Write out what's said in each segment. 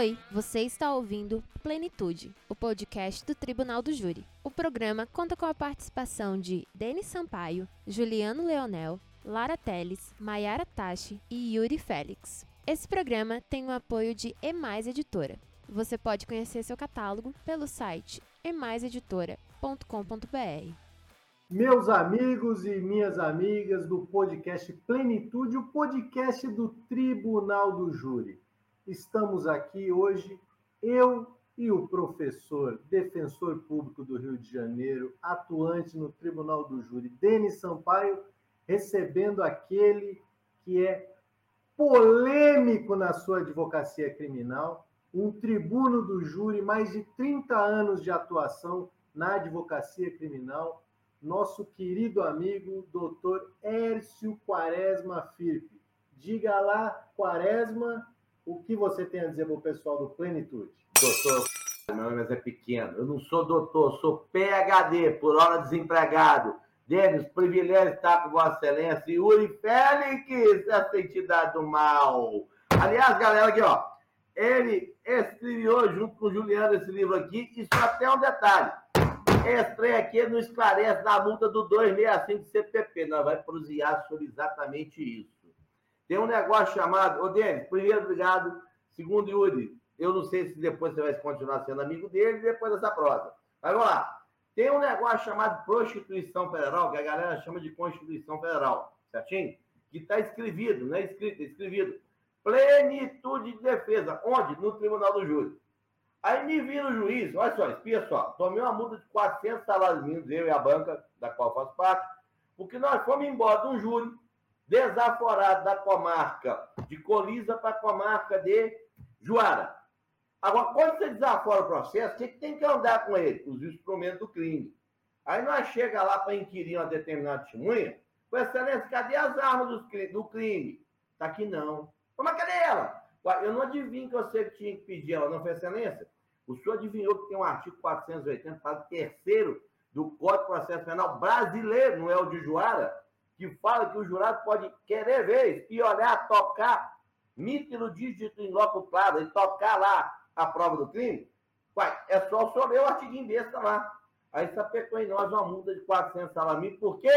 Oi, você está ouvindo Plenitude, o podcast do Tribunal do Júri. O programa conta com a participação de Denis Sampaio, Juliano Leonel, Lara Teles, Maiara Tachi e Yuri Félix. Esse programa tem o apoio de Emais Editora. Você pode conhecer seu catálogo pelo site emaiseditora.com.br. Meus amigos e minhas amigas do podcast Plenitude, o podcast do Tribunal do Júri. Estamos aqui hoje, eu e o professor, defensor público do Rio de Janeiro, atuante no Tribunal do Júri, Denis Sampaio, recebendo aquele que é polêmico na sua advocacia criminal, um tribuno do júri, mais de 30 anos de atuação na advocacia criminal, nosso querido amigo, doutor Ércio Quaresma Firpe. Diga lá, Quaresma, o que você tem a dizer para o pessoal do Plenitude? Doutor, meu nome é Pequeno. Eu não sou doutor, sou PHD, por hora desempregado. Denis, privilégio estar com Vossa Excelência. Yuri Félix, essa entidade do mal. Aliás, galera, aqui, ó. Ele escreveu junto com o Juliano esse livro aqui, e só tem um detalhe. Esse trem aqui não esclarece na multa do 265 do CPP. Nós vamos prosear sobre exatamente isso. Tem um negócio chamado. Ô, Denis, primeiro, obrigado. Segundo, Yuri, eu não sei se depois você vai continuar sendo amigo dele depois dessa prosa. Mas vamos lá. Tem um negócio chamado Prostituição Federal, que a galera chama de Constituição Federal, certinho? Que está escrevido, não é escrito, é escrevido. Plenitude de defesa. Onde? No Tribunal do Júri. Aí me vira o juiz, olha só, espia só, tomei uma multa de 400 salários mínimos, eu e a banca, da qual faço parte, porque nós fomos embora de um júri desaforado da comarca de Colisa para a comarca de Juara. Agora, quando você desafora o processo, você tem que andar com ele, os instrumentos do crime. Aí nós chega lá para inquirir uma determinada testemunha, com excelência, cadê as armas do crime? Tá aqui não. Mas cadê ela? Eu não adivinho que você tinha que pedir ela, não, foi excelência? O senhor adivinhou que tem um artigo 480, para terceiro do Código de Processo Penal brasileiro, não é o de Juara, que fala que o jurado pode querer ver, e olhar, tocar, nítido dígito em loco claro, e tocar lá a prova do crime. Uai, é só o senhor ler o artigo besta lá. Aí sapecou em nós uma multa de 400 salários Por quê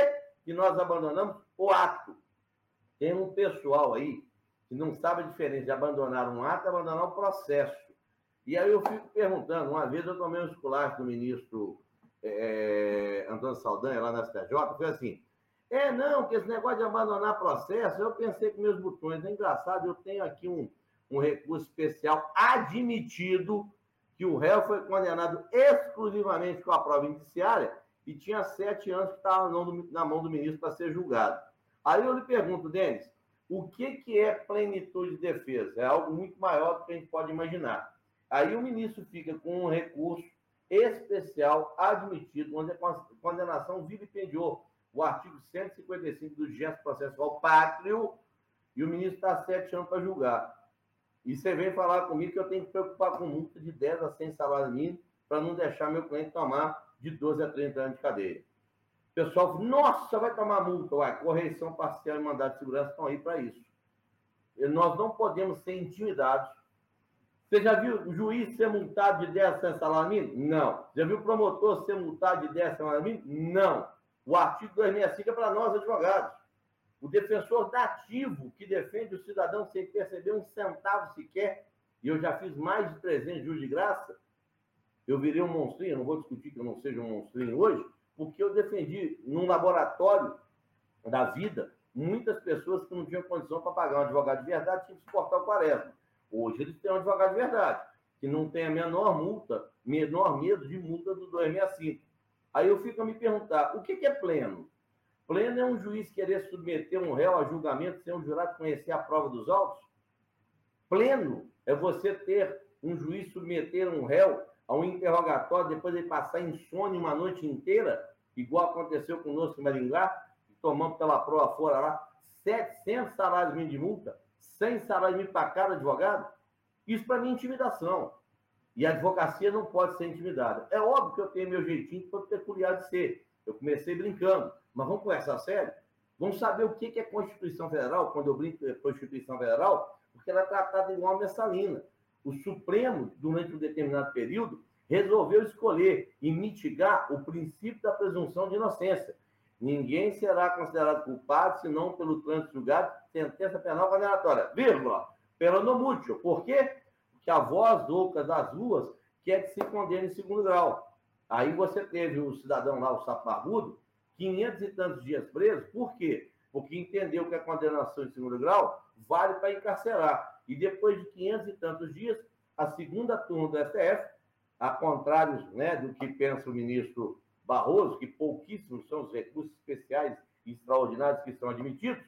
que nós abandonamos o ato? Tem um pessoal aí que não sabe a diferença de abandonar um ato e abandonar um processo. E aí eu fico perguntando, uma vez eu tomei um esculacho do ministro é, Antônio Saldanha, lá na STJ, foi assim, é, não, que esse negócio de abandonar processo, eu pensei com meus botões. É engraçado, eu tenho aqui um, um recurso especial admitido que o réu foi condenado exclusivamente com a prova indiciária e tinha sete anos que estava na mão do ministro para ser julgado. Aí eu lhe pergunto, Denis, o que, que é plenitude de defesa? É algo muito maior do que a gente pode imaginar. Aí o ministro fica com um recurso especial admitido, onde a condenação vilipendiou o artigo 155 do gesto processual pátrio, e o ministro está sete anos para julgar. E você vem falar comigo que eu tenho que preocupar com multa de 10 a 100 salários mínimos para não deixar meu cliente tomar de 12 a 30 anos de cadeia. O pessoal nossa, vai tomar multa. Uai, correção parcial e mandado de segurança estão aí para isso. E nós não podemos ser intimidados. Você já viu o juiz ser multado de 10 a 100 salários mínimos? Não. Já viu o promotor ser multado de 10 salários mínimos? Não. O artigo 265 é para nós, advogados. O defensor dativo que defende o cidadão sem perceber um centavo sequer, e eu já fiz mais de 300 juros de graça, eu virei um monstrinho, não vou discutir que eu não seja um monstrinho hoje, porque eu defendi num laboratório da vida muitas pessoas que não tinham condição para pagar um advogado de verdade, tinham que suportar o quaresma. Hoje eles têm um advogado de verdade, que não tem a menor multa, menor medo de multa do 265. Aí eu fico a me perguntar, o que, é pleno? Pleno é um juiz querer submeter um réu a julgamento sem um jurado conhecer a prova dos autos? Pleno é você ter um juiz submeter um réu a um interrogatório depois de passar insônia uma noite inteira, igual aconteceu conosco em Maringá, tomamos pela prova fora lá, 700 salários mínimos de multa, 100 salários mínimos para cada advogado? Isso para mim é intimidação. E a advocacia não pode ser intimidada. É óbvio que eu tenho meu jeitinho todo peculiar de ser. Eu comecei brincando, mas vamos conversar sério? Vamos saber o que é Constituição Federal, quando eu brinco é Constituição Federal, porque ela é tratada igual a messalina. o Supremo, durante um determinado período, resolveu escolher e mitigar o princípio da presunção de inocência. Ninguém será considerado culpado senão pelo trânsito julgado, sentença penal condenatória, vírgula, pelo no mútil. Por quê? Porque a voz louca das ruas quer que se condene em segundo grau. Aí você teve o cidadão lá, o sapo 500 e tantos dias preso, por quê? Porque entendeu que a condenação em segundo grau vale para encarcerar. E depois de 500 e tantos dias, a segunda turma do STF, a contrário né, do que pensa o ministro Barroso, que pouquíssimos são os recursos especiais e extraordinários que são admitidos,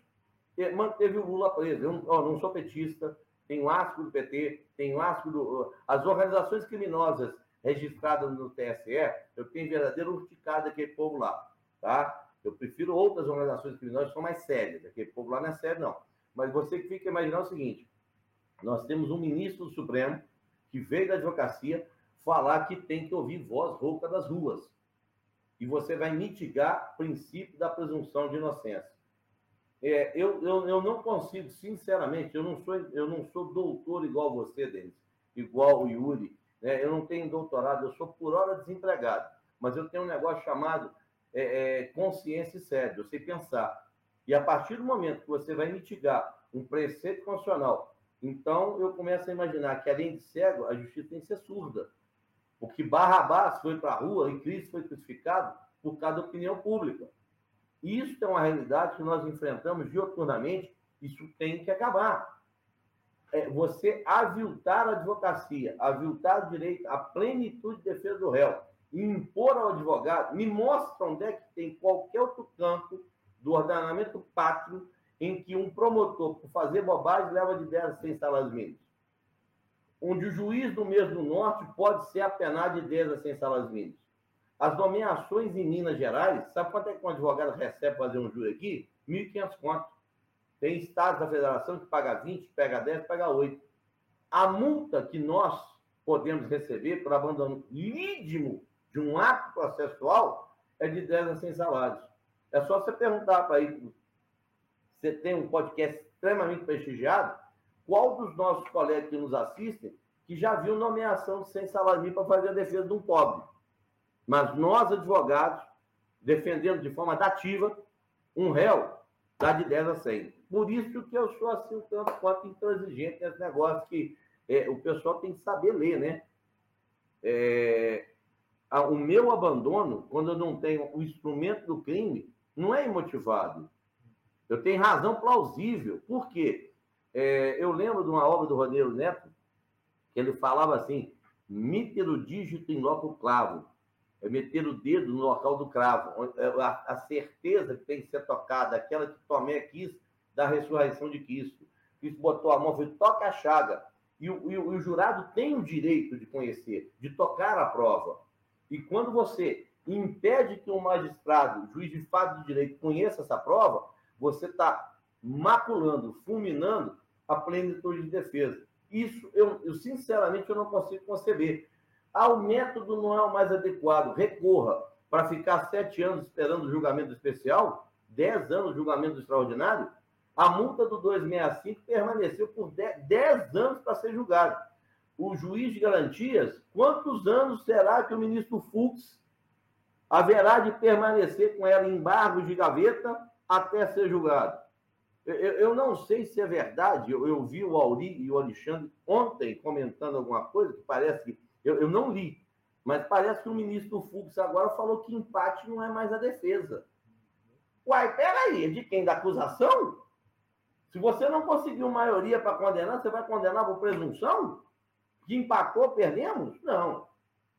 manteve o Lula preso. Eu não sou petista, tenho asco do PT, tenho asco do. As organizações criminosas registradas no TSE, eu tenho verdadeira urticada daquele povo lá. Tá? Eu prefiro outras organizações criminosas que são mais sérias. Aquele povo lá não é sério, não. Mas você que fica imaginando o seguinte: nós temos um ministro do Supremo que veio da advocacia falar que tem que ouvir voz rouca das ruas. E você vai mitigar o princípio da presunção de inocência. É, eu, eu, eu não consigo, sinceramente, eu não sou, eu não sou doutor igual você, Denis, igual o Yuri. Né? Eu não tenho doutorado, eu sou por hora desempregado. Mas eu tenho um negócio chamado é, é, consciência cérebro, eu sei pensar. E a partir do momento que você vai mitigar um preceito constitucional, então eu começo a imaginar que, além de cego, a justiça tem que ser surda. Porque Barrabás foi para a rua e Cristo foi crucificado por causa da opinião pública. Isso é uma realidade que nós enfrentamos dioturnamente, isso tem que acabar. É você aviltar a advocacia, aviltar o direito à plenitude de defesa do réu, e impor ao advogado, me mostra onde é que tem qualquer outro campo do ordenamento pátrio em que um promotor, por fazer bobagem, leva de 10 a 100 salários mínimos. Onde o juiz do mesmo norte pode ser apenado de 10 a 100 salários mínimos. As nomeações em Minas Gerais, sabe quanto é que um advogado recebe fazer um júri aqui? 1.500 conto. Tem estados da federação que paga 20, pega 10, pega 8. A multa que nós podemos receber por abandono lídimo de um ato processual é de 10 a 100 salários. É só você perguntar para aí, você tem um podcast extremamente prestigiado, qual dos nossos colegas que nos assistem que já viu nomeação de 100 salários para fazer a defesa de um pobre? Mas nós, advogados, defendendo de forma dativa um réu, dá de 10 a 100. Por isso que eu sou assim um tanto quanto intransigente nesse negócio que é, o pessoal tem que saber ler, né? É, o meu abandono, quando eu não tenho o instrumento do crime, não é imotivado. Eu tenho razão plausível. Por quê? É, eu lembro de uma obra do Rodeiro Neto, que ele falava assim: meter o dígito em loco clavo, é meter o dedo no local do cravo, é, a, certeza que tem que ser tocada, aquela que Tomé quis da ressurreição de Cristo. Cristo botou a mão, foi toca a chaga. E o, e o, e o jurado tem o direito de conhecer, de tocar a prova. E quando você impede que um magistrado, juiz de fato de direito, conheça essa prova, você está maculando, fulminando a plenitude de defesa. Isso, eu, eu, sinceramente, eu não consigo conceber. Ah, o método não é o mais adequado. Recorra para ficar sete anos esperando o julgamento especial, dez anos julgamento extraordinário. A multa do 265 permaneceu por dez anos para ser julgado o juiz de garantias, quantos anos será que o ministro Fux haverá de permanecer com ela em embargo de gaveta até ser julgado? Eu, eu não sei se é verdade, eu, eu, vi o Auri e o Alexandre ontem comentando alguma coisa que parece que. Eu, eu não li, mas parece que o ministro Fux agora falou que empate não é mais a defesa. Uai, peraí, é de quem? Da acusação? Se você não conseguiu maioria para condenar, você vai condenar por presunção? Que empatou, perdemos? Não.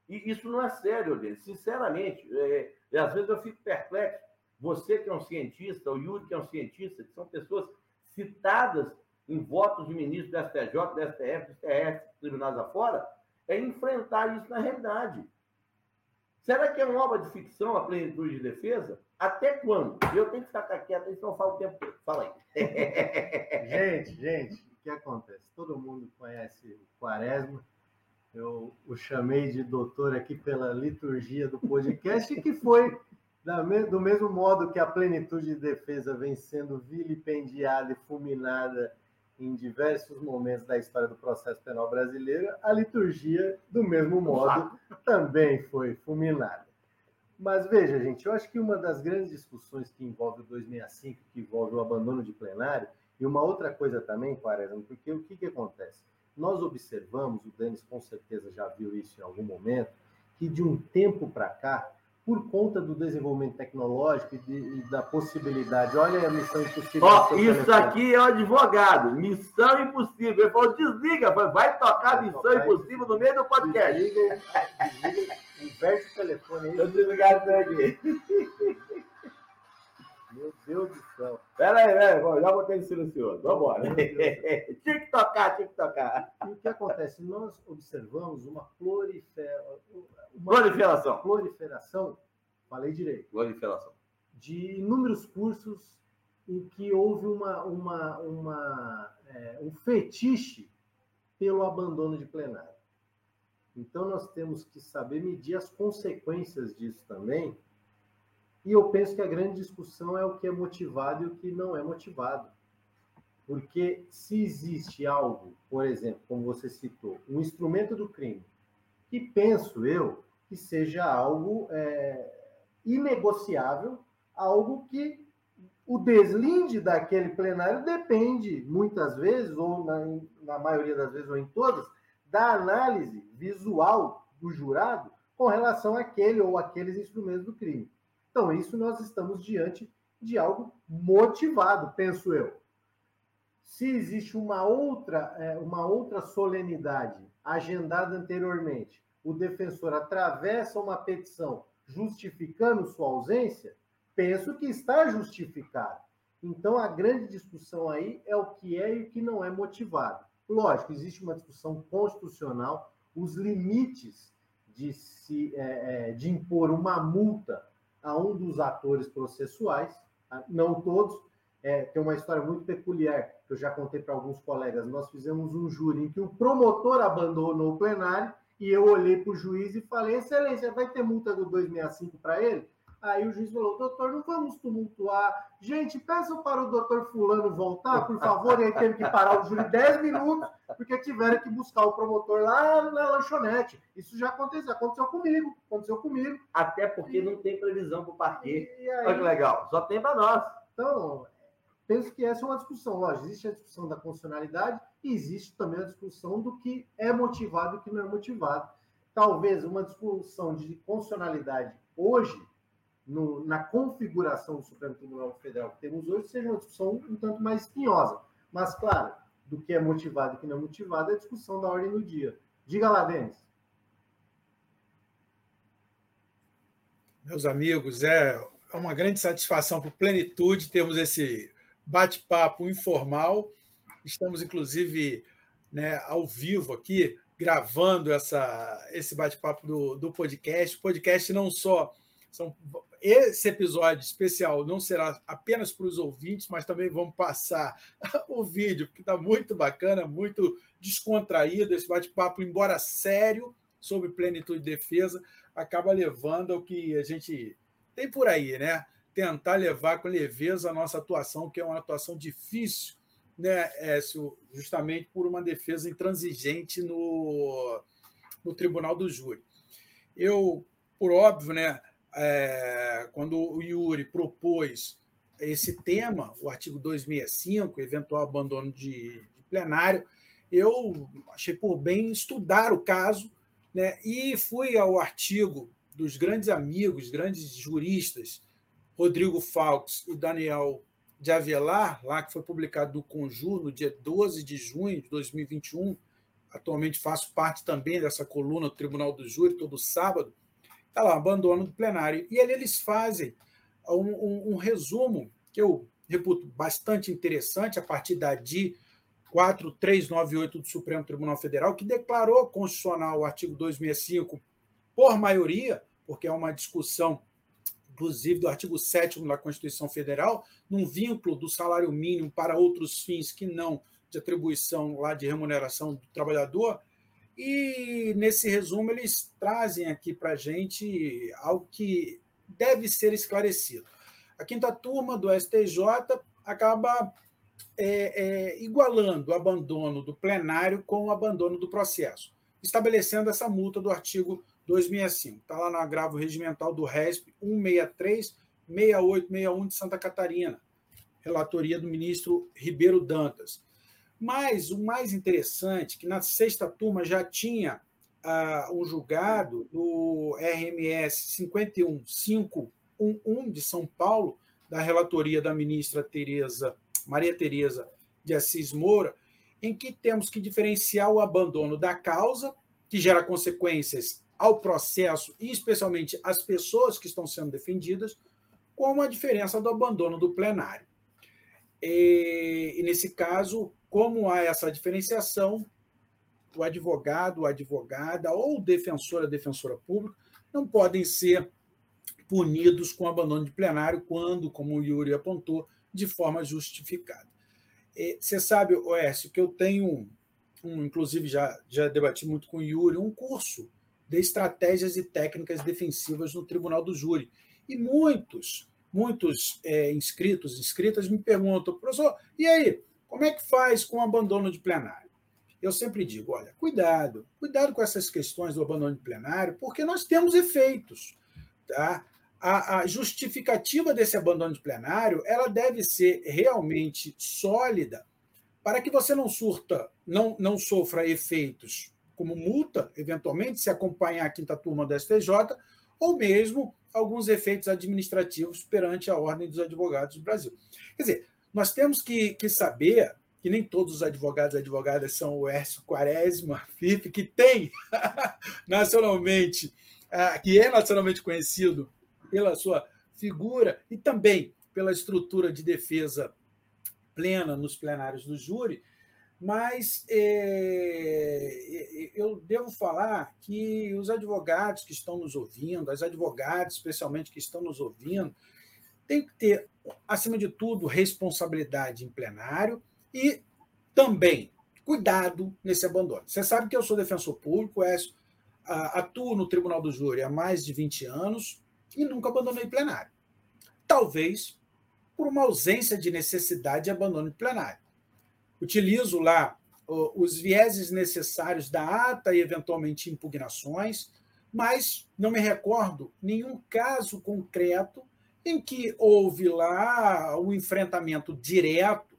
E isso não é sério, dele. Sinceramente, é, às vezes eu fico perplexo. Você que é um cientista, o Yuri que é um cientista, que são pessoas citadas em votos de ministro do STJ, do STF, do STF, tribunais afora, é enfrentar isso na realidade. Será que é uma obra de ficção a plenitude de defesa? Até quando? Eu tenho que ficar quieto, senão eu falo o tempo todo. Fala aí. gente, gente, que acontece? Todo mundo conhece o Quaresma. Eu o chamei de doutor aqui pela liturgia do podcast, que foi do mesmo modo que a plenitude de defesa vem sendo vilipendiada e fulminada em diversos momentos da história do processo penal brasileiro, a liturgia, do mesmo modo, também foi fulminada. Mas veja, gente, eu acho que uma das grandes discussões que envolve o 265, que envolve o abandono de plenário, e uma outra coisa também, Quaresma, porque o que, que acontece? Nós observamos, o Denis com certeza já viu isso em algum momento, que de um tempo para cá, por conta do desenvolvimento tecnológico e, de, e, da possibilidade. Olha a missão impossível. Ó, isso aqui é o advogado. Missão impossível. Ele falou: desliga, vai tocar missão tocar impossível no meio do podcast. Desliga, desliga, inverte o telefone aí. Eu desligado aqui. Meu Deus do céu. Pera aí, velho. Já botei no silencioso. Vambora. tinha que tocar, tinha que tocar. E o que acontece? Nós observamos uma, prolifera... uma proliferação. proliferação, falei direito. Proliferação. De inúmeros cursos em que houve uma, uma, uma, é, um fetiche pelo abandono de plenário. Então, nós temos que saber medir as consequências disso também e eu penso que a grande discussão é o que é motivado e o que não é motivado. Porque se existe algo, por exemplo, como você citou, um instrumento do crime, que penso eu que seja algo é, inegociável, algo que o deslinde daquele plenário depende, muitas vezes, ou na, na maioria das vezes, ou em todas, da análise visual do jurado com relação àquele ou aqueles instrumentos do crime. Então, isso nós estamos diante de algo motivado, penso eu. Se existe uma outra, é, uma outra solenidade agendada anteriormente, o defensor atravessa uma petição justificando sua ausência, penso que está justificado. Então, a grande discussão aí é o que é e o que não é motivado. Lógico, existe uma discussão constitucional, os limites de, se, é, é de impor uma multa a um dos atores processuais, tá? não todos. É, tem uma história muito peculiar que eu já contei para alguns colegas. Nós fizemos um júri em que o promotor abandonou o plenário e eu olhei para o juiz e falei: Excelência, vai ter multa do 265 para ele? Aí o juiz falou: doutor, não vamos tumultuar. Gente, peçam para o doutor Fulano voltar, por favor. E aí teve que parar o júri 10 minutos, porque tiveram que buscar o promotor lá na lanchonete. Isso já aconteceu, aconteceu comigo. Aconteceu comigo. Até porque e... não tem previsão para o parquê. Olha que legal, só tem para nós. Então, penso que essa é uma discussão. Lógico, existe a discussão da constitucionalidade e existe também a discussão do que é motivado e o que não é motivado. Talvez uma discussão de constitucionalidade hoje no, na configuração do Supremo Tribunal Federal que temos hoje seja uma discussão um tanto mais espinhosa. Mas, claro, do que é motivado e que não é motivado é a discussão da ordem do dia. Diga lá, Denis. Meus amigos, é uma grande satisfação para Plenitude termos esse bate-papo informal. Estamos, inclusive, né, ao vivo aqui, gravando essa, esse bate-papo do, do podcast. O podcast não só são esse episódio especial não será apenas para os ouvintes, mas também vamos passar o vídeo, que está muito bacana, muito descontraído. Esse bate-papo, embora sério, sobre plenitude de defesa, acaba levando ao que a gente tem por aí, né? Tentar levar com leveza a nossa atuação, que é uma atuação difícil, né, Écio? Justamente por uma defesa intransigente no, no tribunal do júri. Eu, por óbvio, né? É, quando o Yuri propôs esse tema, o artigo 265, eventual abandono de, de plenário, eu achei por bem estudar o caso né, e fui ao artigo dos grandes amigos, grandes juristas, Rodrigo Falks e Daniel de Avelar, lá que foi publicado no Conjur no dia 12 de junho de 2021. Atualmente faço parte também dessa coluna do Tribunal do Júri, todo sábado. Está lá, abandono do plenário. E ali eles fazem um, um, um resumo que eu reputo bastante interessante, a partir da DI 4398 do Supremo Tribunal Federal, que declarou constitucional o artigo 265 por maioria, porque é uma discussão, inclusive, do artigo 7 da Constituição Federal, num vínculo do salário mínimo para outros fins que não de atribuição lá de remuneração do trabalhador, e nesse resumo eles trazem aqui para a gente algo que deve ser esclarecido. A quinta turma do STJ acaba é, é, igualando o abandono do plenário com o abandono do processo, estabelecendo essa multa do artigo 265. Está lá no agravo regimental do RESP 163 6861 de Santa Catarina, relatoria do ministro Ribeiro Dantas. Mas o mais interessante, que na sexta turma já tinha ah, um julgado no RMS 51511 de São Paulo, da relatoria da ministra Tereza, Maria Tereza de Assis Moura, em que temos que diferenciar o abandono da causa, que gera consequências ao processo e especialmente às pessoas que estão sendo defendidas, com a diferença do abandono do plenário. E, e nesse caso, como há essa diferenciação, o advogado, a advogada ou o defensor, a defensora pública não podem ser punidos com abandono de plenário quando, como o Yuri apontou, de forma justificada. Você sabe, Oércio, que eu tenho, um, inclusive já, já debati muito com o Yuri, um curso de estratégias e técnicas defensivas no Tribunal do Júri. E muitos, muitos é, inscritos, inscritas me perguntam, professor, e aí, como é que faz com o abandono de plenário? Eu sempre digo, olha, cuidado, cuidado com essas questões do abandono de plenário, porque nós temos efeitos. Tá? A, a justificativa desse abandono de plenário ela deve ser realmente sólida para que você não surta, não, não sofra efeitos como multa, eventualmente, se acompanhar a quinta turma da STJ, ou mesmo alguns efeitos administrativos perante a Ordem dos Advogados do Brasil. Quer dizer, nós temos que, que saber que nem todos os advogados e advogadas são o Ércio Quaresma, FIP, que tem nacionalmente, ah, que é nacionalmente conhecido pela sua figura e também pela estrutura de defesa plena nos plenários do júri, mas é, eu devo falar que os advogados que estão nos ouvindo, as advogadas especialmente que estão nos ouvindo, têm que ter, acima de tudo, responsabilidade em plenário e também cuidado nesse abandono. Você sabe que eu sou defensor público, é, atuo no Tribunal do Júri há mais de 20 anos e nunca abandonei plenário. Talvez por uma ausência de necessidade de abandono de plenário utilizo lá os vieses necessários da ata e, eventualmente, impugnações, mas não me recordo nenhum caso concreto em que houve lá um enfrentamento direto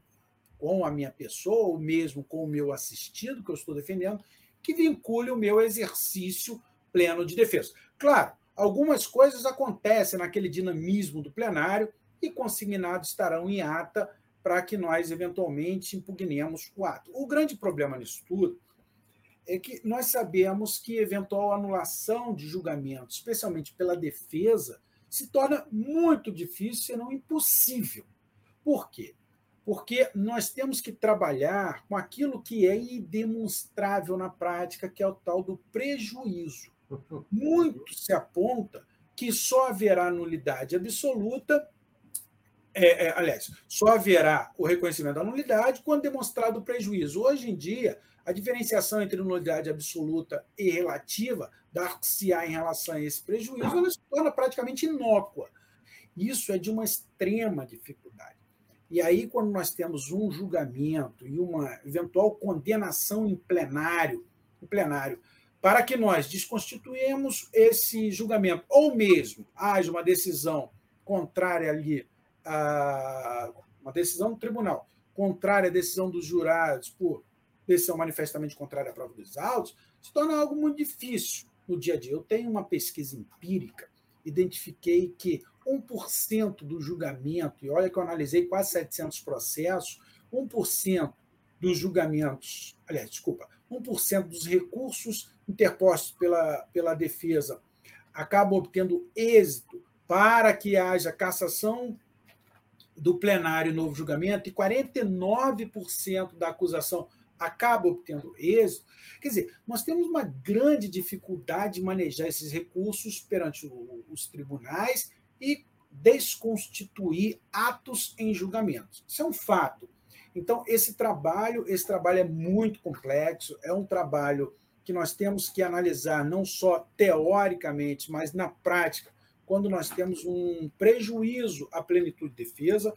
com a minha pessoa, ou mesmo com o meu assistido, que eu estou defendendo, que vincule o meu exercício pleno de defesa. Claro, algumas coisas acontecem naquele dinamismo do plenário e consignados estarão em ata para que nós, eventualmente, impugnemos o ato. O grande problema nisso tudo é que nós sabemos que eventual anulação de julgamento, especialmente pela defesa, se torna muito difícil, se não impossível. Por quê? Porque nós temos que trabalhar com aquilo que é idemonstrável na prática, que é o tal do prejuízo. Muito se aponta que só haverá nulidade absoluta é, é, aliás, só haverá o reconhecimento da nulidade quando demonstrado o prejuízo. Hoje em dia, a diferenciação entre nulidade absoluta e relativa, dar-se-á em relação a esse prejuízo, ela se torna praticamente inócua. Isso é de uma extrema dificuldade. E aí, quando nós temos um julgamento e uma eventual condenação em plenário, em plenário para que nós desconstituímos esse julgamento, ou mesmo haja uma decisão contrária ali a, uma decisão do tribunal contrária à decisão dos jurados por decisão manifestamente contrária à prova dos autos, se torna algo muito difícil no dia a dia. Eu tenho uma pesquisa empírica, identifiquei que 1% do julgamento, e olha que eu analisei quase 700 processos, 1% dos julgamentos, aliás, desculpa, 1% dos recursos interpostos pela, pela defesa acabam obtendo êxito para que haja cassação do plenário novo julgamento e 49% da acusação acaba obtendo êxito. Quer dizer, nós temos uma grande dificuldade de manejar esses recursos perante os tribunais e desconstituir atos em julgamento. Isso é um fato. Então, esse trabalho, esse trabalho é muito complexo, é um trabalho que nós temos que analisar não só teoricamente, mas na prática, quando nós temos um prejuízo à plenitude de defesa,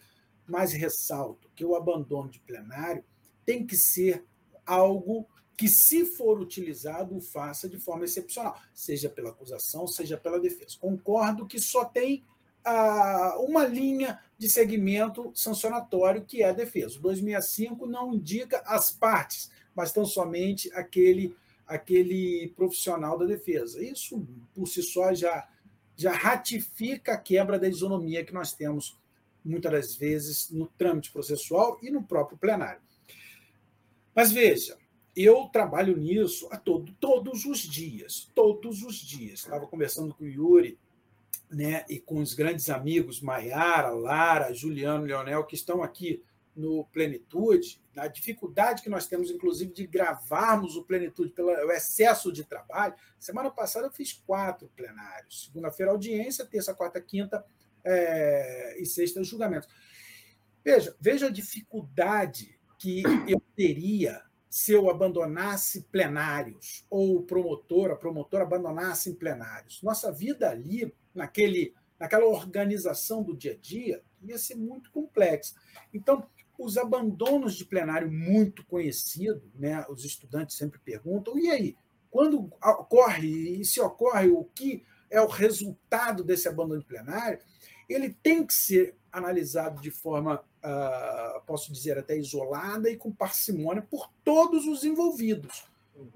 mas ressalto que o abandono de plenário tem que ser algo que, se for utilizado, o faça de forma excepcional, seja pela acusação, seja pela defesa. Concordo que só tem ah, uma linha de segmento sancionatório, que é a defesa. O 265 não indica as partes, mas tão somente aquele, aquele profissional da defesa. Isso, por si só, já, já ratifica a quebra da isonomia que nós temos, muitas das vezes, no trâmite processual e no próprio plenário. Mas veja, eu trabalho nisso a todo, todos os dias, todos os dias. Estava conversando com o Yuri né, e com os grandes amigos Maiara, Lara, Juliano, Leonel, que estão aqui no Plenitude, a dificuldade que nós temos, inclusive, de gravarmos o Plenitude pelo excesso de trabalho. Semana passada eu fiz quatro plenários. Segunda-feira, audiência, terça, quarta, quinta é, e sexta, julgamentos. Veja, veja a dificuldade que eu teria se eu abandonasse plenários, ou o promotor, a promotora abandonasse plenários. Nossa vida ali, naquele, naquela organização do dia a dia, ia ser muito complexa. Então, os abandonos de plenário muito conhecido, né? os estudantes sempre perguntam, e aí, quando ocorre, e se ocorre, o que é o resultado desse abandono de plenário, ele tem que ser analisado de forma uh, posso dizer, até isolada e com parcimônia por todos os envolvidos.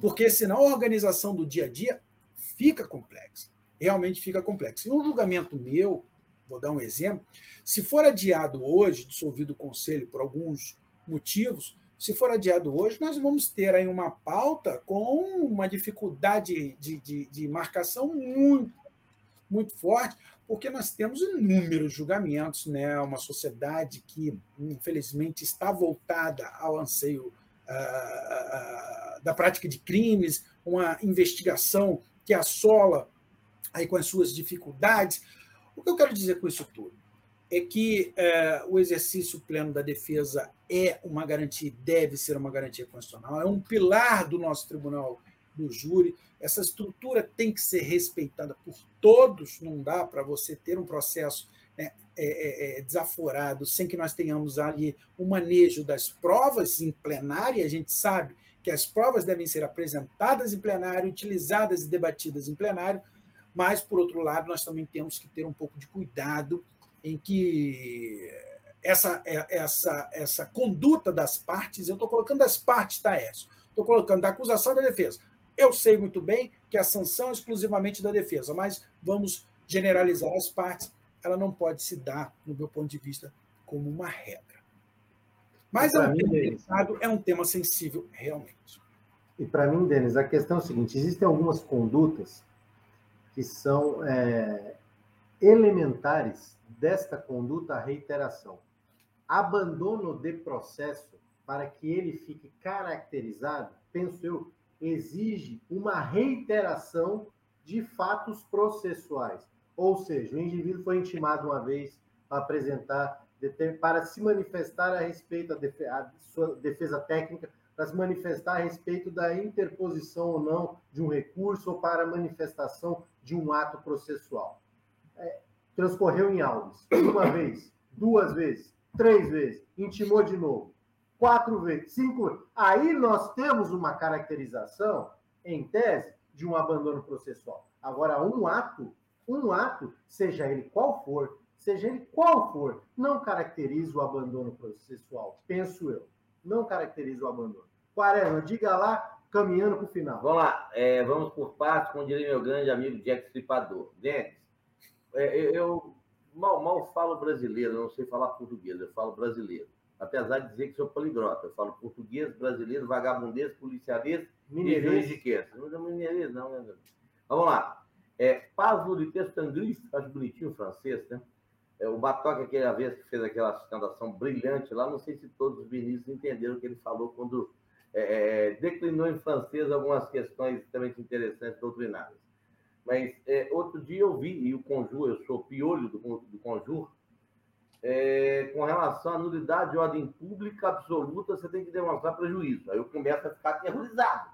Porque senão a organização do dia a dia fica complexa. Realmente fica complexa. E um julgamento meu, vou dar um exemplo, se for adiado hoje, dissolvido o conselho por alguns motivos, se for adiado hoje, nós vamos ter aí uma pauta com uma dificuldade de, de, de marcação muito, muito forte, porque nós temos inúmeros julgamentos, né? uma sociedade que, infelizmente, está voltada ao anseio uh, da prática de crimes, uma investigação que assola aí com as suas dificuldades. O que eu quero dizer com isso tudo? É que uh, o exercício pleno da defesa é uma garantia, deve ser uma garantia constitucional, é um pilar do nosso tribunal do júri. Essa estrutura tem que ser respeitada por todos, não dá para você ter um processo né, é, é, é, desaforado sem que nós tenhamos ali o manejo das provas em plenário. A gente sabe que as provas devem ser apresentadas em plenário, utilizadas e debatidas em plenário, mas, por outro lado, nós também temos que ter um pouco de cuidado em que essa, é, essa, essa conduta das partes, eu estou colocando as partes, tá? Estou colocando da acusação e da defesa. Eu sei muito bem que a sanção é exclusivamente da defesa, mas vamos generalizar as partes. Ela não pode se dar, no meu ponto de vista, como uma regra. Mas é um, tema delicado, é um tema sensível, realmente. E para mim, Denis, a questão é a seguinte: existem algumas condutas que são é, elementares desta conduta, a reiteração. Abandono de processo, para que ele fique caracterizado, penso eu, exige uma reiteração de fatos processuais. Ou seja, o indivíduo foi intimado uma vez para apresentar, para se manifestar a respeito da sua defesa técnica, para se manifestar a respeito da interposição ou não de um recurso ou para manifestação de um ato processual. É, transcorreu em aulas, uma vez, duas vezes, três vezes, intimou de novo quatro vezes, cinco. Aí nós temos uma caracterização, em tese, de um abandono processual. Agora, um ato, um ato, seja ele qual for, seja ele qual for, não caracteriza o abandono processual, penso eu. Não caracteriza o abandono. Quaresma, diga lá, caminhando para o final. Vamos lá, é, vamos por partes, como diria meu grande amigo Jack Stripador. Denis, é, eu mal, mal falo brasileiro, não sei falar português, eu falo brasileiro apesar de dizer que sou poligrota. Eu falo português, brasileiro, vagabundês, policialês e juiz de quê? Não é mineirês, não, né? Vamos lá. É, Pavlo de Testangrif, acho bonitinho o francês, né? É, o Batoque, aquela vez que fez aquela sustentação brilhante lá, não sei se todos os ministros entenderam o que ele falou quando é, é declinou em francês algumas questões extremamente interessantes doutrinárias. Mas é, outro dia eu vi, e o Conjur, eu sou piolho do, do Conjur, é, com relação à nulidade de ordem pública absoluta, você tem que demonstrar prejuízo. Aí eu começo a ficar aterrorizado.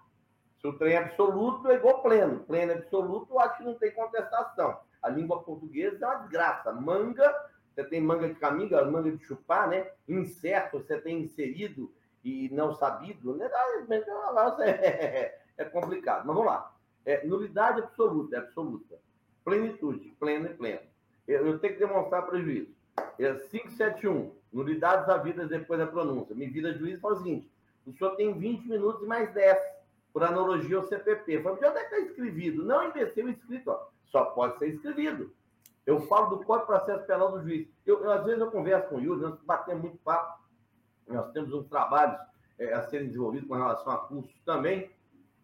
Se o trem é absoluto, é igual pleno. Pleno é absoluto, eu acho que não tem contestação. A língua portuguesa é uma desgraça. Manga, você tem manga de caminga, manga de chupar, né? Incerto, você tem inserido e não sabido, né? É, é complicado. Mas vamos lá. É, nulidade absoluta, é absoluta. Plenitude, pleno e pleno. Eu, eu tenho que demonstrar prejuízo. É 571, nulidades havidas depois da pronúncia. Me vira juiz fala o seguinte: o senhor tem 20 minutos e mais 10, por analogia ao CPP. Eu falei, onde é que está escrevido? Não, imbecil, escrito, ó. só pode ser escrevido. Eu falo do Código de Processo Penal do juiz. Eu, eu, às vezes eu converso com o Yuri, nós batemos muito papo. Nós temos uns trabalhos é, a serem desenvolvidos com relação a cursos também.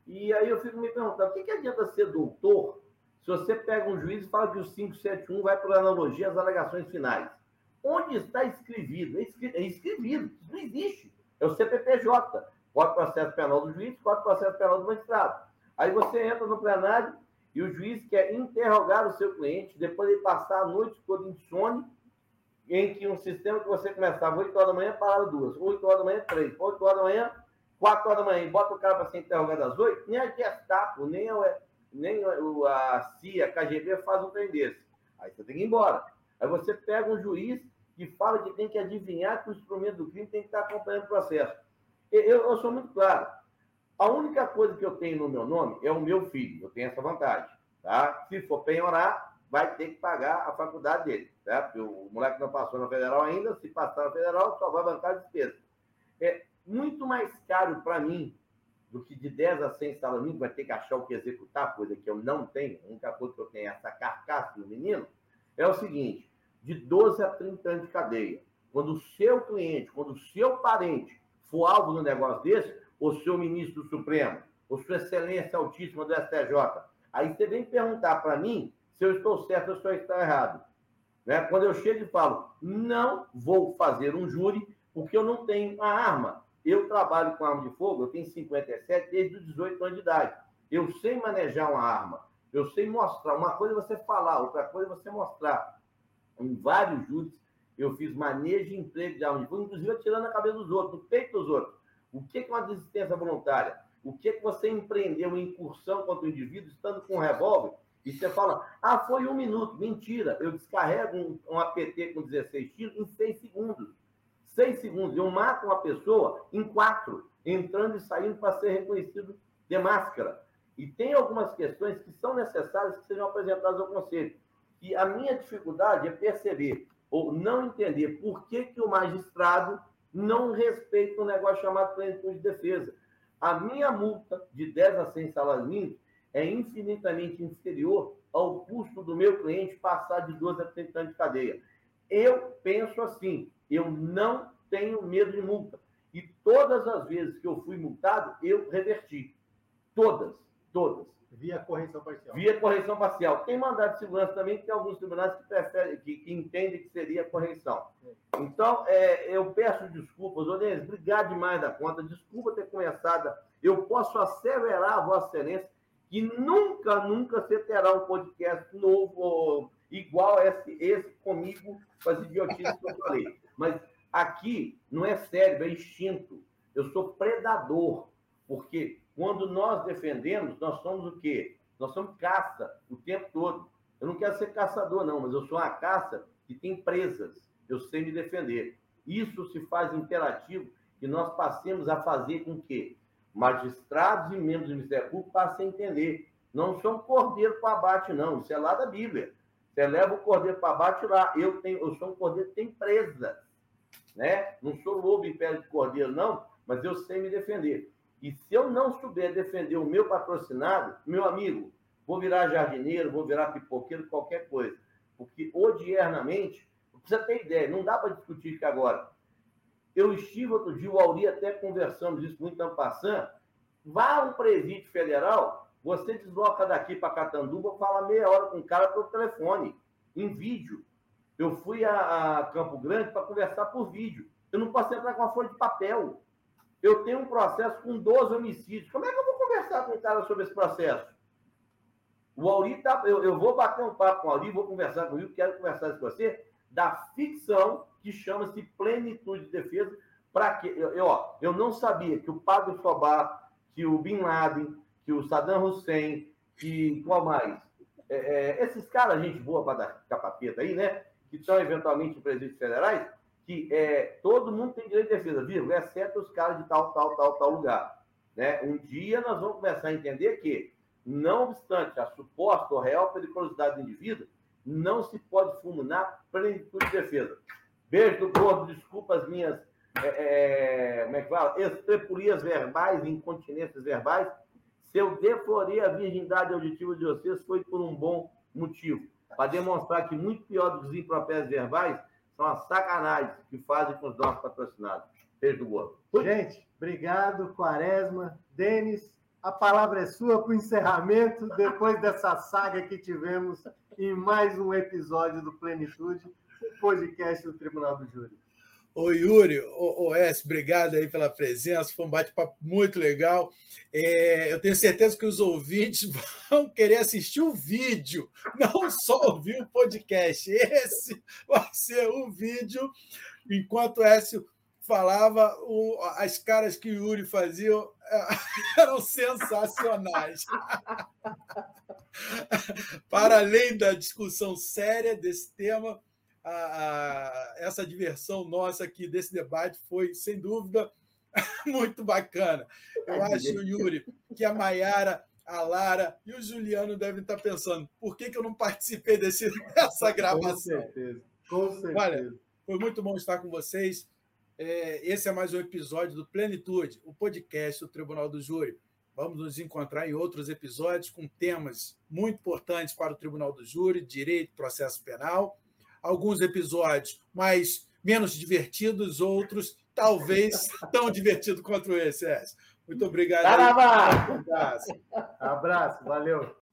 E aí eu fico me perguntando, o que, que adianta ser doutor se você pega um juiz e fala que o 571 vai por analogia às alegações finais? Onde está escrevido? É escrevido, é escrevido. não existe. É o CPPJ, de Processo Penal do Juiz, de Processo Penal do Magistrado. Aí você entra no plenário e o juiz quer interrogar o seu cliente, depois de passar a noite toda insone, em que um sistema que você começava 8 horas da manhã, parava duas, 8 horas da manhã, três, 8 horas da manhã, 4 horas da manhã, e bota o cara para ser interrogado às 8, nem a Gestapo, nem a, nem a CIA, a KGB faz um trem desse. Aí você tem que ir embora. Aí você pega um juiz que fala que tem que adivinhar que o instrumento do crime tem que estar acompanhando o processo. Eu, eu sou muito claro. A única coisa que eu tenho no meu nome é o meu filho. Eu tenho essa vantagem. Tá? Se for penhorar, vai ter que pagar a faculdade dele. Tá? Porque o moleque não passou na federal ainda, se passar na federal, só vai bancar despesa. É muito mais caro para mim do que de 10 a 100 salários vai ter que achar o que executar, coisa que eu não tenho. A única coisa que eu tenho é essa carcaça do menino. É o seguinte: de 12 a 30 anos de cadeia. Quando o seu cliente, quando o seu parente for alvo de um negócio desse, o seu ministro Supremo, ou sua excelência altíssima do STJ, aí você vem perguntar para mim se eu estou certo ou se eu estou errado. Né? Quando eu chego e falo, não vou fazer um júri porque eu não tenho a arma. Eu trabalho com arma de fogo, eu tenho 57 desde os 18 anos de idade. Eu sei manejar uma arma. Eu sei mostrar. Uma coisa é você falar, outra coisa é você mostrar. Em vários júris, eu fiz manejo e emprego de arma de fogo, inclusive atirando a cabeça dos outros, no peito dos outros. O que é uma desistência voluntária? O que é que você empreendeu uma incursão contra o indivíduo estando com um revólver e você fala, ah, foi um minuto. Mentira, eu descarrego um, um APT com 16 tiros em 6 segundos. 6 segundos. Eu mato uma pessoa em 4, entrando e saindo para ser reconhecido de máscara. E tem algumas questões que são necessárias que sejam apresentadas ao Conselho. E a minha dificuldade é perceber ou não entender por que, que o magistrado não respeita um negócio chamado plenitude de defesa. A minha multa de 10 a 100 salários mínimos é infinitamente inferior ao custo do meu cliente passar de 12 a 30 anos de cadeia. Eu penso assim, eu não tenho medo de multa. E todas as vezes que eu fui multado, eu reverti. Todas, todas. Via correção parcial. Via correção parcial. Tem mandado de segurança também, que tem alguns tribunais que preferem, que, que entendem que seria correção. Então, é, eu peço desculpas, Odense, obrigado demais da conta. Desculpa ter começado. Eu posso asseverar a Vossa Excelência que nunca, nunca você terá um podcast novo igual esse, esse comigo, com as idiotices que eu falei. Mas aqui não é cérebro, é instinto. Eu sou predador, porque quando nós defendemos, nós somos o quê? Nós somos caça o tempo todo. Eu não quero ser caçador, não, mas eu sou uma caça que tem presas. Eu sei me defender. Isso se faz imperativo que nós passemos a fazer com que magistrados e membros do Ministério Público passem a entender. Não um cordeiro para abate, não. Isso é lá da Bíblia. Você leva o cordeiro para abate lá. Eu, tenho, eu sou um cordeiro que tem presas. Né? Não sou lobo em pé de cordeiro, não, mas eu sei me defender. E se eu não souber defender o meu patrocinado, meu amigo, vou virar jardineiro, vou virar pipoqueiro, qualquer coisa. Porque odiernamente, você ter ideia, não dá para discutir isso agora. Eu estive outro dia, o Auri até conversamos isso muito ano passando. Vá um presídio federal, você desloca daqui para Catanduba, fala meia hora com o cara pelo telefone, em vídeo. Eu fui a, a Campo Grande para conversar por vídeo. Eu não posso entrar com a folha de papel. Eu tenho um processo com 12 homicídios. Como é que eu vou conversar com o cara sobre esse processo? O Auri tá. Eu, eu vou bater um papo com o Auri, vou conversar com ele, quero conversar com você da ficção que chama-se plenitude de defesa. Para que eu, eu, ó, eu não sabia que o Pablo Escobar, que o Bin Laden, que o Saddam Hussein, que qual mais? É, é, esses caras, gente boa para dar capapeta aí, né? que estão eventualmente presídios federais, que é, todo mundo tem direito de defesa, viu? exceto os caras de tal, tal, tal, tal lugar. Né? Um dia nós vamos começar a entender que, não obstante a suposta ou real periculosidade do indivíduo, não se pode fulminar plenitude de defesa. Beijo do gordo, desculpa as minhas é, é, como é que fala? Estrepulias verbais, incontinências verbais. Se eu deflorei a virgindade auditiva de vocês, foi por um bom motivo. Para demonstrar que muito pior do que os impropérios verbais são as sacanagens que fazem com os nossos patrocinados. Beijo do. Gente, obrigado, Quaresma. Denis, a palavra é sua para o encerramento, depois dessa saga que tivemos em mais um episódio do Plenitude, o podcast do Tribunal do Júri. Ô Yuri, ô S, obrigado aí pela presença, foi um bate-papo muito legal. É, eu tenho certeza que os ouvintes vão querer assistir o vídeo, não só ouvir o podcast. Esse vai ser o vídeo, enquanto o S falava, o, as caras que o Yuri fazia eram sensacionais. Para além da discussão séria desse tema, a, a, essa diversão nossa aqui desse debate foi, sem dúvida, muito bacana. Eu acho, Yuri, que a Maiara, a Lara e o Juliano devem estar pensando por que, que eu não participei desse, dessa gravação. Com certeza, com certeza. Olha, foi muito bom estar com vocês. É, esse é mais um episódio do Plenitude, o podcast do Tribunal do Júri. Vamos nos encontrar em outros episódios com temas muito importantes para o Tribunal do Júri, direito, processo penal alguns episódios mais menos divertidos, outros talvez tão divertidos quanto esse. Muito obrigado. Abraço. Abraço, valeu.